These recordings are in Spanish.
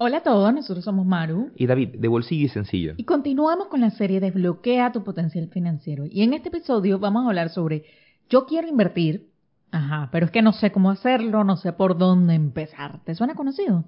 Hola a todos, nosotros somos Maru. Y David, de Bolsillo y Sencillo. Y continuamos con la serie Desbloquea tu potencial financiero. Y en este episodio vamos a hablar sobre yo quiero invertir, ajá, pero es que no sé cómo hacerlo, no sé por dónde empezar. ¿Te suena conocido?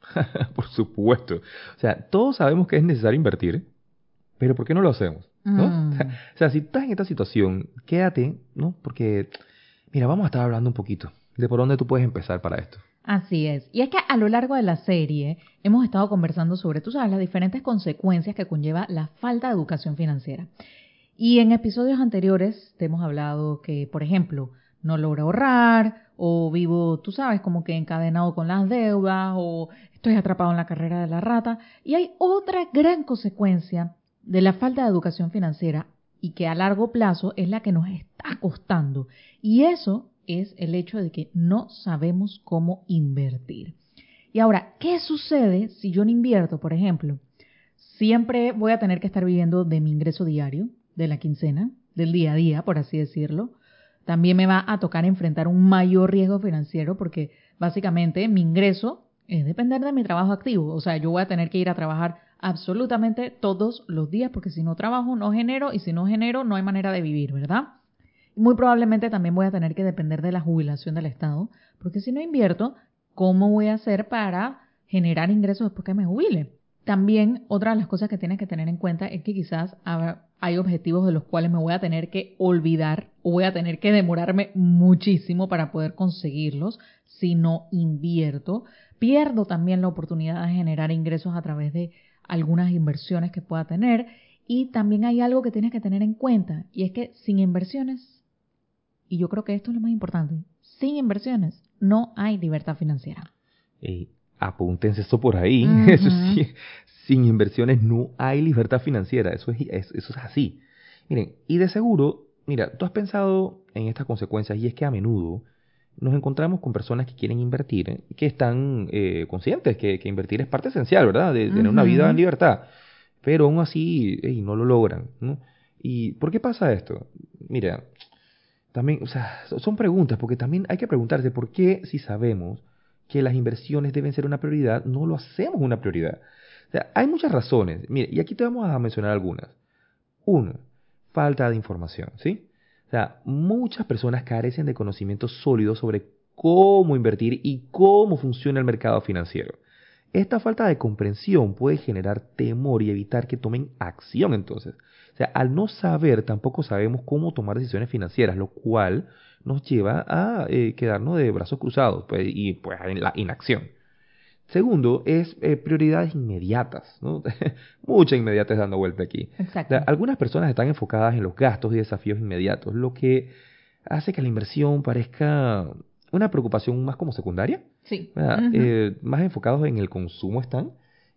por supuesto. O sea, todos sabemos que es necesario invertir, pero ¿por qué no lo hacemos? ¿no? Mm. O sea, si estás en esta situación, quédate, ¿no? Porque, mira, vamos a estar hablando un poquito de por dónde tú puedes empezar para esto. Así es. Y es que a lo largo de la serie hemos estado conversando sobre, tú sabes, las diferentes consecuencias que conlleva la falta de educación financiera. Y en episodios anteriores te hemos hablado que, por ejemplo, no logro ahorrar o vivo, tú sabes, como que encadenado con las deudas o estoy atrapado en la carrera de la rata. Y hay otra gran consecuencia de la falta de educación financiera y que a largo plazo es la que nos está costando. Y eso es el hecho de que no sabemos cómo invertir. Y ahora, ¿qué sucede si yo no invierto, por ejemplo? Siempre voy a tener que estar viviendo de mi ingreso diario, de la quincena, del día a día, por así decirlo. También me va a tocar enfrentar un mayor riesgo financiero porque básicamente mi ingreso es depender de mi trabajo activo. O sea, yo voy a tener que ir a trabajar absolutamente todos los días porque si no trabajo no genero y si no genero no hay manera de vivir, ¿verdad? Muy probablemente también voy a tener que depender de la jubilación del Estado, porque si no invierto, ¿cómo voy a hacer para generar ingresos después que me jubile? También otra de las cosas que tienes que tener en cuenta es que quizás hay objetivos de los cuales me voy a tener que olvidar o voy a tener que demorarme muchísimo para poder conseguirlos si no invierto. Pierdo también la oportunidad de generar ingresos a través de algunas inversiones que pueda tener. Y también hay algo que tienes que tener en cuenta y es que sin inversiones y yo creo que esto es lo más importante, sin inversiones no hay libertad financiera. Eh, apúntense esto por ahí. Eso sí, sin inversiones no hay libertad financiera. Eso es, es- eso es así. Miren, y de seguro, mira, tú has pensado en estas consecuencias y es que a menudo nos encontramos con personas que quieren invertir, que están eh, conscientes que, que invertir es parte esencial, ¿verdad? De, de tener una vida en libertad. Pero aún así, no lo logran, ¿no? ¿Y por qué pasa esto? Mira, también, o sea, so- son preguntas, porque también hay que preguntarse por qué si sabemos que las inversiones deben ser una prioridad, no lo hacemos una prioridad. O sea, hay muchas razones. Mire, y aquí te vamos a mencionar algunas. Uno, falta de información, ¿sí? O sea, muchas personas carecen de conocimientos sólidos sobre cómo invertir y cómo funciona el mercado financiero. Esta falta de comprensión puede generar temor y evitar que tomen acción entonces. Sea, al no saber, tampoco sabemos cómo tomar decisiones financieras, lo cual nos lleva a eh, quedarnos de brazos cruzados pues, y pues en la inacción. Segundo, es eh, prioridades inmediatas, ¿no? Mucha inmediatez dando vuelta aquí. O Exacto. sea, algunas personas están enfocadas en los gastos y desafíos inmediatos, lo que hace que la inversión parezca una preocupación más como secundaria. Eh, más enfocados en el consumo están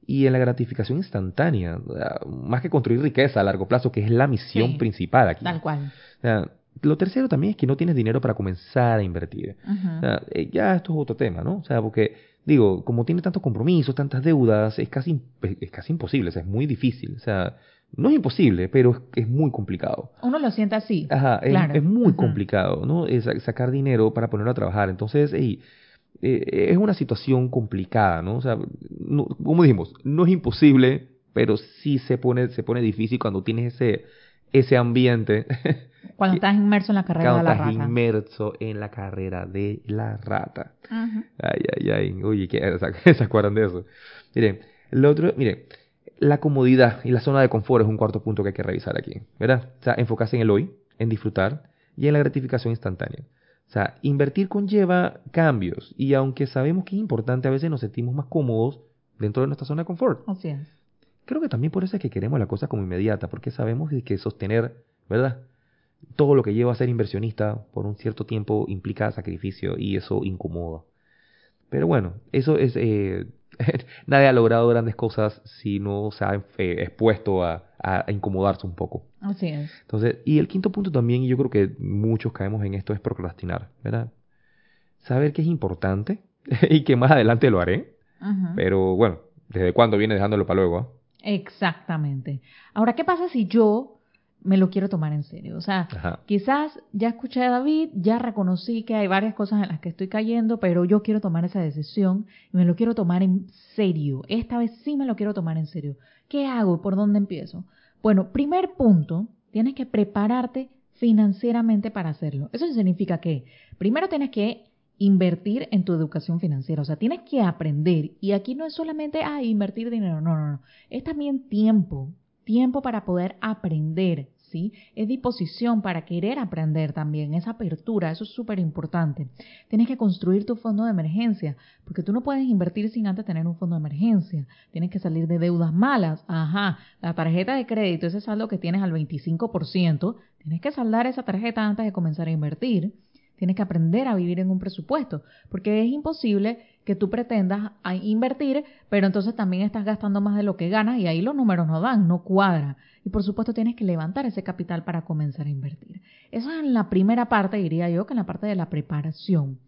y en la gratificación instantánea, más que construir riqueza a largo plazo, que es la misión Sí. principal aquí. Tal cual. O sea, lo tercero también es que no tienes dinero para comenzar a invertir. Ujú. O sea, eh, ya esto es otro tema, ¿no? O sea, porque, digo, como tiene tantos compromisos, tantas deudas, es casi, es casi imposible, o sea, es muy difícil. O sea, no es imposible, pero es, es muy complicado. Uno lo siente así. Ajá, es, Claro. es muy complicado, ¿no? Es sacar dinero para ponerlo a trabajar. Entonces, ey, eh, es una situación complicada, ¿no? O sea, no- como dijimos, no es imposible, pero sí se pone, se pone difícil cuando tienes ese, ese ambiente Cuando estás inmerso en la carrera cuando de la estás rata. inmerso en la carrera de la rata. Ujú. Ay, ay, ay. Oye, ¿qué se, acuerdan de eso? Miren, lo otro, mire, la comodidad y la zona de confort es un cuarto punto que hay que revisar aquí, ¿verdad? O sea, enfocarse en el hoy, en disfrutar y en la gratificación instantánea. O sea, invertir conlleva cambios y aunque sabemos que es importante, a veces nos sentimos más cómodos dentro de nuestra zona de confort. Así es. Creo que también por eso es que queremos la cosa como inmediata, porque sabemos que sostener, ¿verdad? Todo lo que lleva a ser inversionista por un cierto tiempo implica sacrificio y eso incomoda. Pero bueno, eso es, eh, nadie ha logrado grandes cosas si no se ha eh, expuesto a, a, incomodarse un poco. Así es. Entonces, y el quinto punto también, y yo creo que muchos caemos en esto, es procrastinar, ¿verdad? Saber que es importante y que más adelante lo haré, pero bueno, ¿desde cuándo viene dejándolo para luego? Ah? Exactamente. Ahora, ¿qué pasa si yo me lo quiero tomar en serio. O sea, quizás ya escuché a David, ya reconocí que hay varias cosas en las que estoy cayendo, pero yo quiero tomar esa decisión y me lo quiero tomar en serio. Esta vez sí me lo quiero tomar en serio. ¿Qué hago? ¿Por dónde empiezo? Bueno, primer punto, tienes que prepararte financieramente para hacerlo. Eso significa que primero tienes que invertir en tu educación financiera. O sea, tienes que aprender. Y aquí no es solamente, ah, invertir dinero. No, no, no. Es también tiempo. Tiempo para poder aprender. Disposición para querer aprender también, esa apertura, eso es súper importante. Tienes que construir tu fondo de emergencia, porque tú no puedes invertir sin antes tener un fondo de emergencia. Tienes que salir de deudas malas. Ajá, la tarjeta de crédito, ese saldo que tienes al 25%, tienes que saldar esa tarjeta antes de comenzar a invertir. Tienes que aprender a vivir en un presupuesto, porque es imposible que tú pretendas invertir, pero entonces también estás gastando más de lo que ganas y ahí los números no dan, no cuadra. Y por supuesto tienes que levantar ese capital para comenzar a invertir. Eso es en la primera parte, diría yo, que en la parte de la preparación.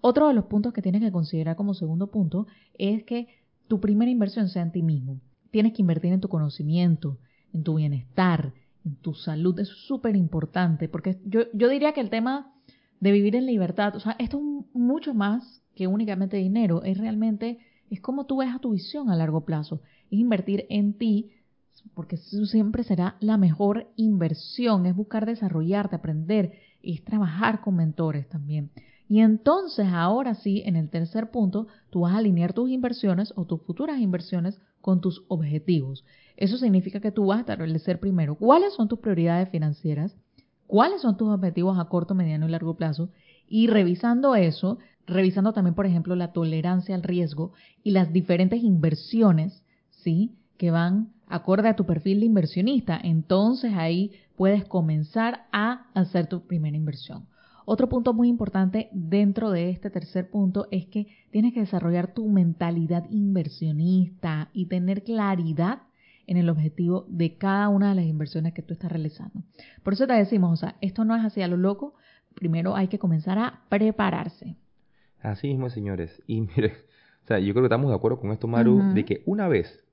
Otro de los puntos que tienes que considerar como segundo punto es que tu primera inversión sea en ti mismo. Tienes que invertir en tu conocimiento, en tu bienestar, en tu salud. Eso es súper importante, porque yo, yo diría que el tema de vivir en libertad, o sea, esto es mucho más que únicamente dinero, es realmente, es como tú ves a tu visión a largo plazo, es invertir en ti, porque eso siempre será la mejor inversión, es buscar desarrollarte, aprender, es trabajar con mentores también. Y entonces, ahora sí, en el tercer punto, tú vas a alinear tus inversiones o tus futuras inversiones con tus objetivos. Eso significa que tú vas a establecer primero cuáles son tus prioridades financieras, cuáles son tus objetivos a corto, mediano y largo plazo. Y revisando eso, revisando también, por ejemplo, la tolerancia al riesgo y las diferentes inversiones, ¿sí? Que van acorde a tu perfil de inversionista. Entonces ahí puedes comenzar a hacer tu primera inversión. Otro punto muy importante dentro de este tercer punto es que tienes que desarrollar tu mentalidad inversionista y tener claridad en el objetivo de cada una de las inversiones que tú estás realizando. Por eso te decimos, o sea, esto no es así a lo loco, primero hay que comenzar a prepararse. Así mismo, señores. Y mire, o sea, yo creo que estamos de acuerdo con esto, Maru, de que una vez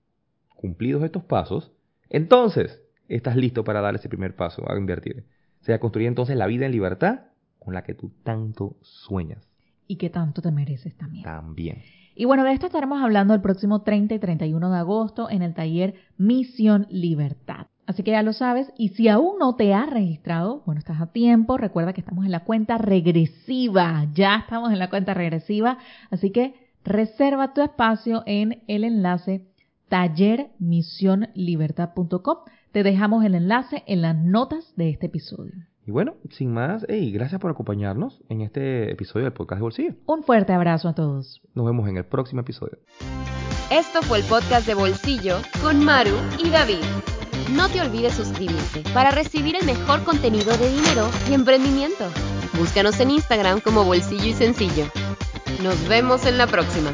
cumplidos estos pasos, entonces estás listo para dar ese primer paso a invertir. O sea, construir entonces la vida en libertad con la que tú tanto sueñas. Y que tanto te mereces también. También. Y bueno, de esto estaremos hablando el próximo 30 y 31 de agosto en el taller Misión Libertad. Así que ya lo sabes, y si aún no te has registrado, bueno, estás a tiempo, recuerda que estamos en la cuenta regresiva, ya estamos en la cuenta regresiva, así que reserva tu espacio en el enlace tallermisionlibertad.com. Te dejamos el enlace en las notas de este episodio. Y bueno, sin más, hey, gracias por acompañarnos en este episodio del podcast de Bolsillo. Un fuerte abrazo a todos. Nos vemos en el próximo episodio. Esto fue el podcast de Bolsillo con Maru y David. No te olvides suscribirte para recibir el mejor contenido de dinero y emprendimiento. Búscanos en Instagram como Bolsillo y Sencillo. Nos vemos en la próxima.